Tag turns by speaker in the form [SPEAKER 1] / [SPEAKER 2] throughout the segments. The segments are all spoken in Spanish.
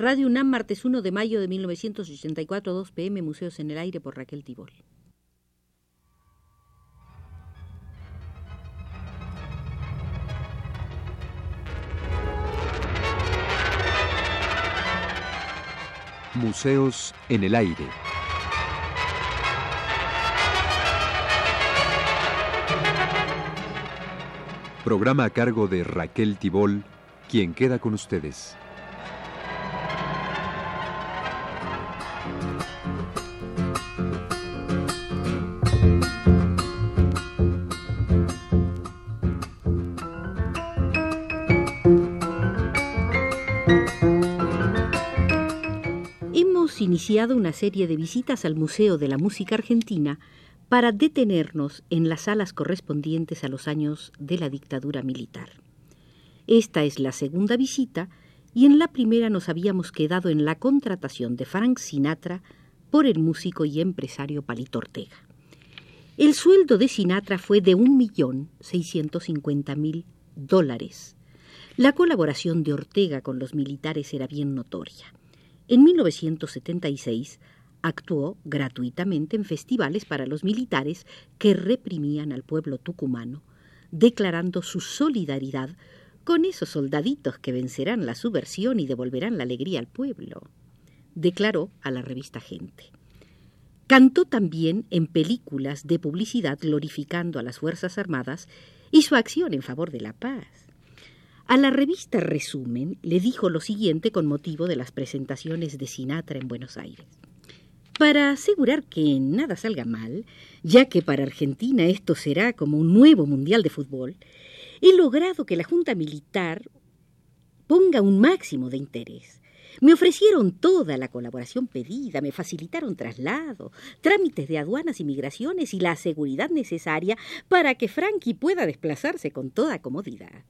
[SPEAKER 1] Radio UNAM, martes 1 de mayo de 1984, 2 pm, Museos en el Aire por Raquel Tibol.
[SPEAKER 2] Museos en el Aire. Programa a cargo de Raquel Tibol, quien queda con ustedes.
[SPEAKER 1] Una serie de visitas al Museo de la Música Argentina para detenernos en las salas correspondientes a los años de la dictadura militar. Esta es la segunda visita y en la primera nos habíamos quedado en la contratación de Frank Sinatra por el músico y empresario Palito Ortega. El sueldo de Sinatra fue de un millón seiscientos mil dólares. La colaboración de Ortega con los militares era bien notoria. En 1976 actuó gratuitamente en festivales para los militares que reprimían al pueblo tucumano, declarando su solidaridad con esos soldaditos que vencerán la subversión y devolverán la alegría al pueblo, declaró a la revista Gente. Cantó también en películas de publicidad glorificando a las Fuerzas Armadas y su acción en favor de la paz. A la revista Resumen le dijo lo siguiente con motivo de las presentaciones de Sinatra en Buenos Aires. Para asegurar que nada salga mal, ya que para Argentina esto será como un nuevo Mundial de Fútbol, he logrado que la Junta Militar ponga un máximo de interés. Me ofrecieron toda la colaboración pedida, me facilitaron traslado, trámites de aduanas y migraciones y la seguridad necesaria para que Frankie pueda desplazarse con toda comodidad.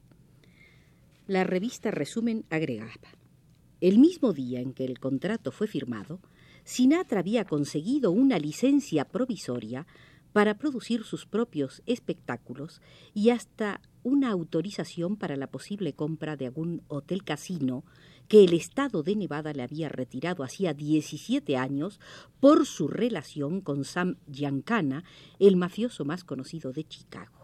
[SPEAKER 1] La revista Resumen agregaba. El mismo día en que el contrato fue firmado, Sinatra había conseguido una licencia provisoria para producir sus propios espectáculos y hasta una autorización para la posible compra de algún hotel casino que el estado de Nevada le había retirado hacía 17 años por su relación con Sam Giancana, el mafioso más conocido de Chicago.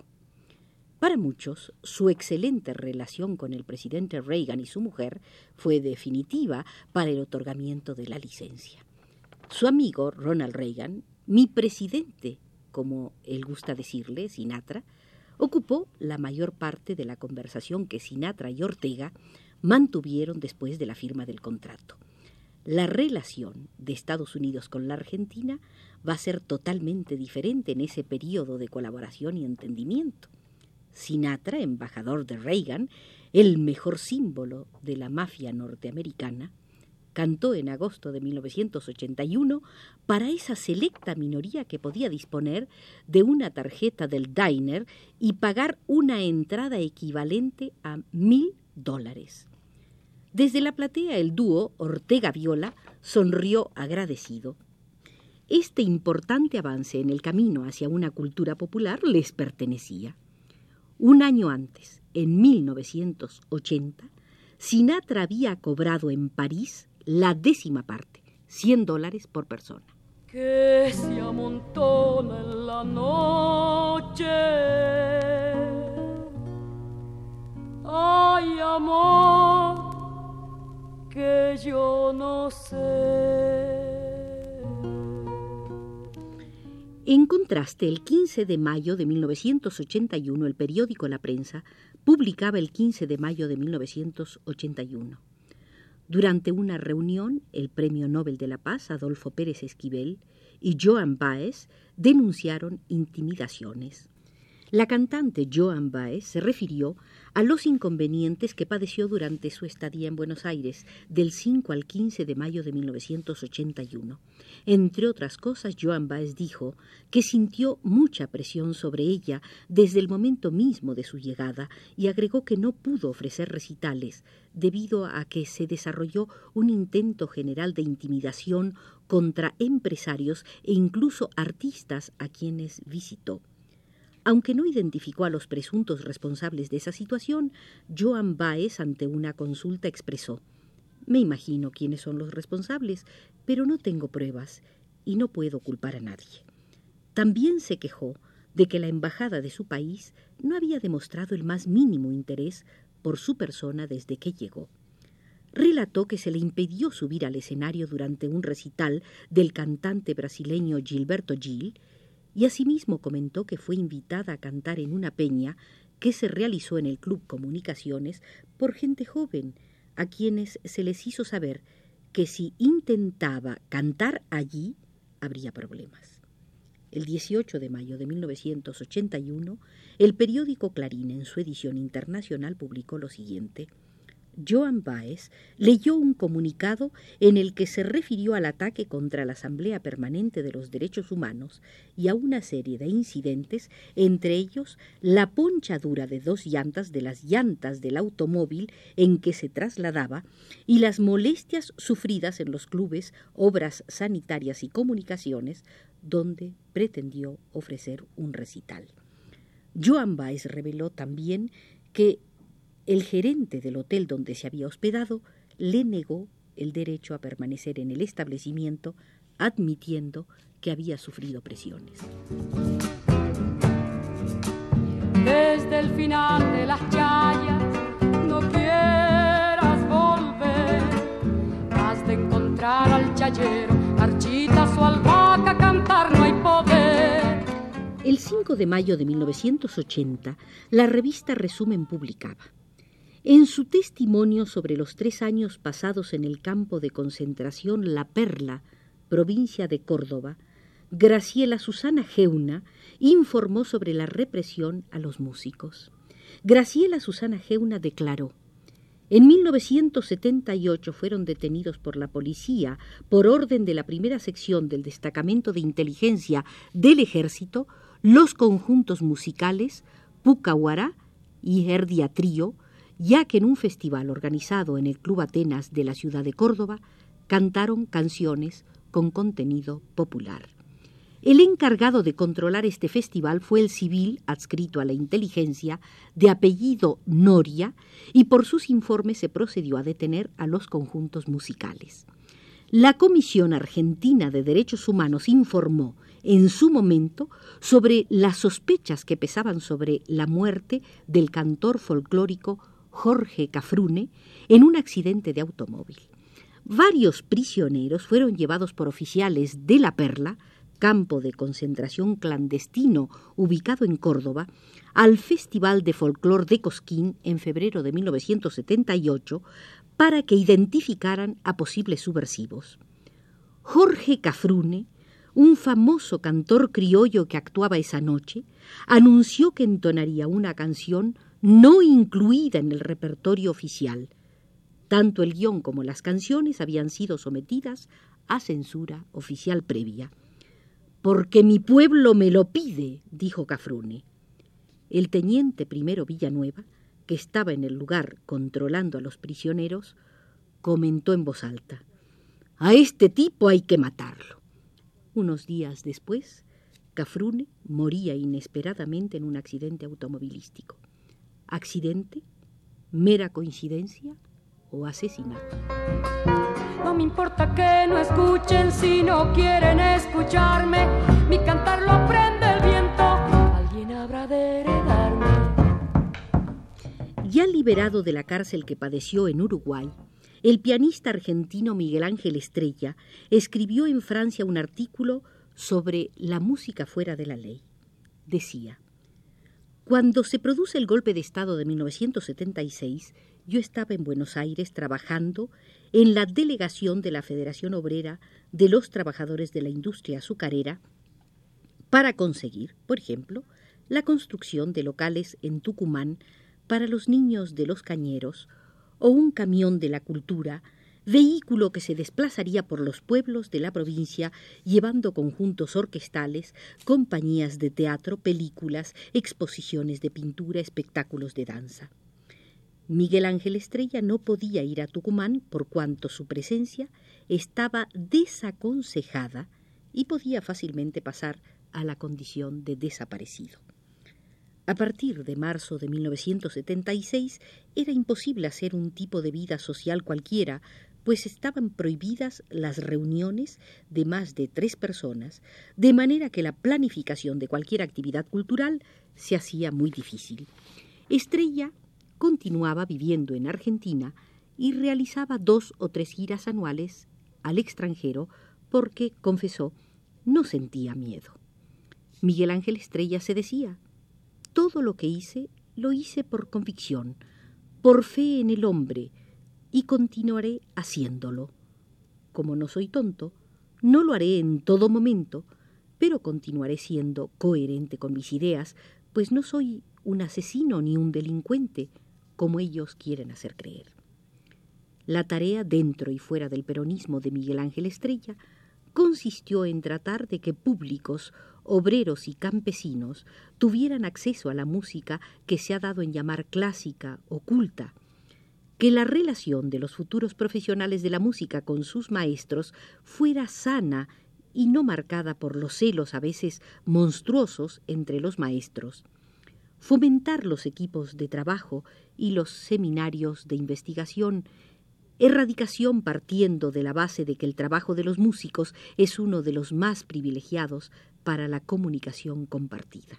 [SPEAKER 1] Para muchos, su excelente relación con el presidente Reagan y su mujer fue definitiva para el otorgamiento de la licencia. Su amigo Ronald Reagan, mi presidente, como él gusta decirle, Sinatra, ocupó la mayor parte de la conversación que Sinatra y Ortega mantuvieron después de la firma del contrato. La relación de Estados Unidos con la Argentina va a ser totalmente diferente en ese periodo de colaboración y entendimiento. Sinatra, embajador de Reagan, el mejor símbolo de la mafia norteamericana, cantó en agosto de 1981 para esa selecta minoría que podía disponer de una tarjeta del diner y pagar una entrada equivalente a mil dólares. Desde la platea el dúo Ortega Viola sonrió agradecido. Este importante avance en el camino hacia una cultura popular les pertenecía. Un año antes, en 1980, Sinatra había cobrado en París la décima parte, 100 dólares por persona.
[SPEAKER 3] Que se amontona en la noche. Ay, amor, que yo no sé.
[SPEAKER 1] En contraste, el 15 de mayo de 1981, el periódico La Prensa publicaba el 15 de mayo de 1981. Durante una reunión, el Premio Nobel de la Paz, Adolfo Pérez Esquivel, y Joan Baez denunciaron intimidaciones. La cantante Joan Baez se refirió a los inconvenientes que padeció durante su estadía en Buenos Aires del 5 al 15 de mayo de 1981. Entre otras cosas, Joan Baez dijo que sintió mucha presión sobre ella desde el momento mismo de su llegada y agregó que no pudo ofrecer recitales debido a que se desarrolló un intento general de intimidación contra empresarios e incluso artistas a quienes visitó. Aunque no identificó a los presuntos responsables de esa situación, Joan Baez ante una consulta expresó Me imagino quiénes son los responsables, pero no tengo pruebas y no puedo culpar a nadie. También se quejó de que la embajada de su país no había demostrado el más mínimo interés por su persona desde que llegó. Relató que se le impidió subir al escenario durante un recital del cantante brasileño Gilberto Gil y asimismo comentó que fue invitada a cantar en una peña que se realizó en el Club Comunicaciones por gente joven, a quienes se les hizo saber que si intentaba cantar allí habría problemas. El 18 de mayo de 1981, el periódico Clarín en su edición internacional publicó lo siguiente. Joan Baez leyó un comunicado en el que se refirió al ataque contra la Asamblea Permanente de los Derechos Humanos y a una serie de incidentes, entre ellos la ponchadura de dos llantas de las llantas del automóvil en que se trasladaba y las molestias sufridas en los clubes, obras sanitarias y comunicaciones, donde pretendió ofrecer un recital. Joan Baez reveló también que el gerente del hotel donde se había hospedado le negó el derecho a permanecer en el establecimiento, admitiendo que había sufrido presiones.
[SPEAKER 3] Desde el final de las chayas no quieras volver, has de encontrar al chayero, architas o albahaca, cantar no hay poder.
[SPEAKER 1] El 5 de mayo de 1980, la revista Resumen publicaba en su testimonio sobre los tres años pasados en el campo de concentración La Perla, provincia de Córdoba, Graciela Susana Geuna informó sobre la represión a los músicos. Graciela Susana Geuna declaró en 1978 fueron detenidos por la policía por orden de la primera sección del destacamento de inteligencia del ejército los conjuntos musicales Pucahuara y Herdia Trío, ya que en un festival organizado en el Club Atenas de la ciudad de Córdoba cantaron canciones con contenido popular. El encargado de controlar este festival fue el civil adscrito a la inteligencia de apellido Noria y por sus informes se procedió a detener a los conjuntos musicales. La Comisión Argentina de Derechos Humanos informó en su momento sobre las sospechas que pesaban sobre la muerte del cantor folclórico Jorge Cafrune en un accidente de automóvil. Varios prisioneros fueron llevados por oficiales de La Perla, campo de concentración clandestino ubicado en Córdoba, al Festival de Folclor de Cosquín en febrero de 1978 para que identificaran a posibles subversivos. Jorge Cafrune, un famoso cantor criollo que actuaba esa noche, anunció que entonaría una canción no incluida en el repertorio oficial. Tanto el guion como las canciones habían sido sometidas a censura oficial previa. Porque mi pueblo me lo pide, dijo Cafrune. El teniente primero Villanueva, que estaba en el lugar controlando a los prisioneros, comentó en voz alta, A este tipo hay que matarlo. Unos días después, Cafrune moría inesperadamente en un accidente automovilístico accidente, mera coincidencia o asesinato.
[SPEAKER 3] No me importa que no escuchen si no quieren escucharme. Mi cantar lo aprende el viento. Alguien habrá de heredarme.
[SPEAKER 1] Ya liberado de la cárcel que padeció en Uruguay, el pianista argentino Miguel Ángel Estrella escribió en Francia un artículo sobre la música fuera de la ley. Decía, cuando se produce el golpe de Estado de 1976, yo estaba en Buenos Aires trabajando en la delegación de la Federación Obrera de los Trabajadores de la Industria Azucarera para conseguir, por ejemplo, la construcción de locales en Tucumán para los niños de los cañeros o un camión de la cultura vehículo que se desplazaría por los pueblos de la provincia llevando conjuntos orquestales, compañías de teatro, películas, exposiciones de pintura, espectáculos de danza. Miguel Ángel Estrella no podía ir a Tucumán por cuanto su presencia estaba desaconsejada y podía fácilmente pasar a la condición de desaparecido. A partir de marzo de 1976 era imposible hacer un tipo de vida social cualquiera pues estaban prohibidas las reuniones de más de tres personas, de manera que la planificación de cualquier actividad cultural se hacía muy difícil. Estrella continuaba viviendo en Argentina y realizaba dos o tres giras anuales al extranjero porque, confesó, no sentía miedo. Miguel Ángel Estrella se decía, todo lo que hice lo hice por convicción, por fe en el hombre, y continuaré haciéndolo. Como no soy tonto, no lo haré en todo momento, pero continuaré siendo coherente con mis ideas, pues no soy un asesino ni un delincuente, como ellos quieren hacer creer. La tarea dentro y fuera del peronismo de Miguel Ángel Estrella consistió en tratar de que públicos, obreros y campesinos tuvieran acceso a la música que se ha dado en llamar clásica, oculta, que la relación de los futuros profesionales de la música con sus maestros fuera sana y no marcada por los celos a veces monstruosos entre los maestros, fomentar los equipos de trabajo y los seminarios de investigación, erradicación partiendo de la base de que el trabajo de los músicos es uno de los más privilegiados para la comunicación compartida.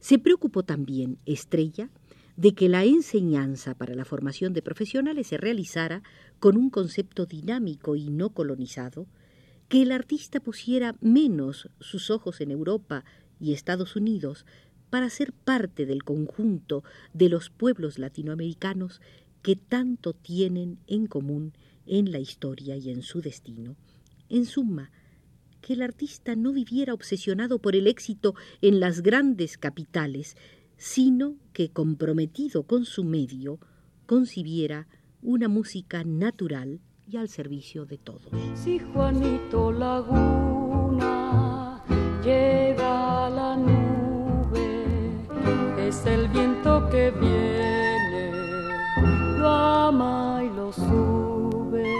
[SPEAKER 1] Se preocupó también Estrella de que la enseñanza para la formación de profesionales se realizara con un concepto dinámico y no colonizado, que el artista pusiera menos sus ojos en Europa y Estados Unidos para ser parte del conjunto de los pueblos latinoamericanos que tanto tienen en común en la historia y en su destino. En suma, que el artista no viviera obsesionado por el éxito en las grandes capitales, sino que comprometido con su medio, concibiera una música natural y al servicio de todos.
[SPEAKER 3] Si Juanito Laguna llega la nube, es el viento que viene, lo ama y lo sube,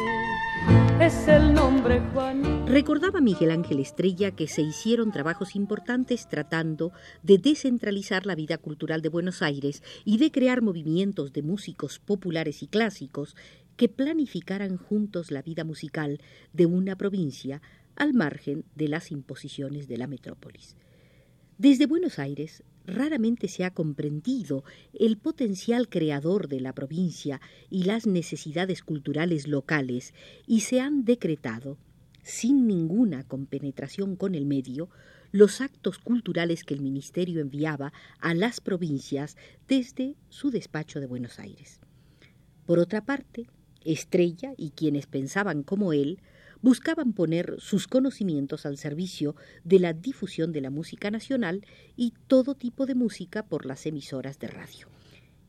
[SPEAKER 3] es el nombre Juanito.
[SPEAKER 1] Recordaba Miguel Ángel Estrella que se hicieron trabajos importantes tratando de descentralizar la vida cultural de Buenos Aires y de crear movimientos de músicos populares y clásicos que planificaran juntos la vida musical de una provincia al margen de las imposiciones de la metrópolis. Desde Buenos Aires raramente se ha comprendido el potencial creador de la provincia y las necesidades culturales locales y se han decretado sin ninguna compenetración con el medio, los actos culturales que el Ministerio enviaba a las provincias desde su despacho de Buenos Aires. Por otra parte, Estrella y quienes pensaban como él buscaban poner sus conocimientos al servicio de la difusión de la música nacional y todo tipo de música por las emisoras de radio.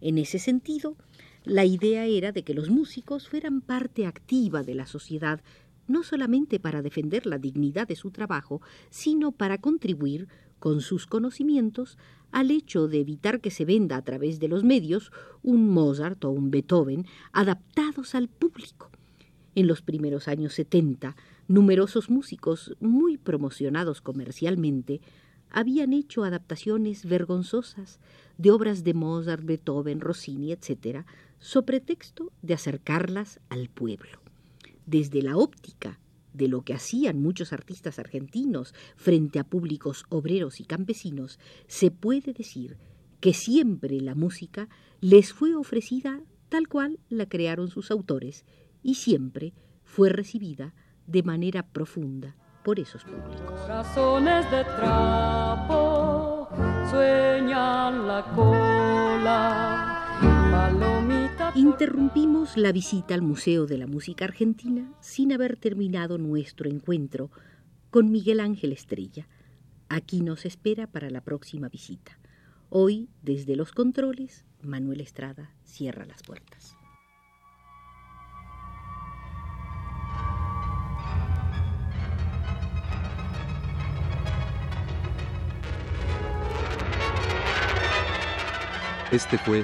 [SPEAKER 1] En ese sentido, la idea era de que los músicos fueran parte activa de la sociedad no solamente para defender la dignidad de su trabajo, sino para contribuir con sus conocimientos al hecho de evitar que se venda a través de los medios un Mozart o un Beethoven adaptados al público. En los primeros años 70, numerosos músicos muy promocionados comercialmente habían hecho adaptaciones vergonzosas de obras de Mozart, Beethoven, Rossini, etc., so pretexto de acercarlas al pueblo desde la óptica de lo que hacían muchos artistas argentinos frente a públicos obreros y campesinos, se puede decir que siempre la música les fue ofrecida tal cual la crearon sus autores y siempre fue recibida de manera profunda por esos públicos.
[SPEAKER 3] De trapo sueñan la cola
[SPEAKER 1] Interrumpimos la visita al Museo de la Música Argentina sin haber terminado nuestro encuentro con Miguel Ángel Estrella. Aquí nos espera para la próxima visita. Hoy, desde los controles, Manuel Estrada cierra las puertas.
[SPEAKER 2] Este fue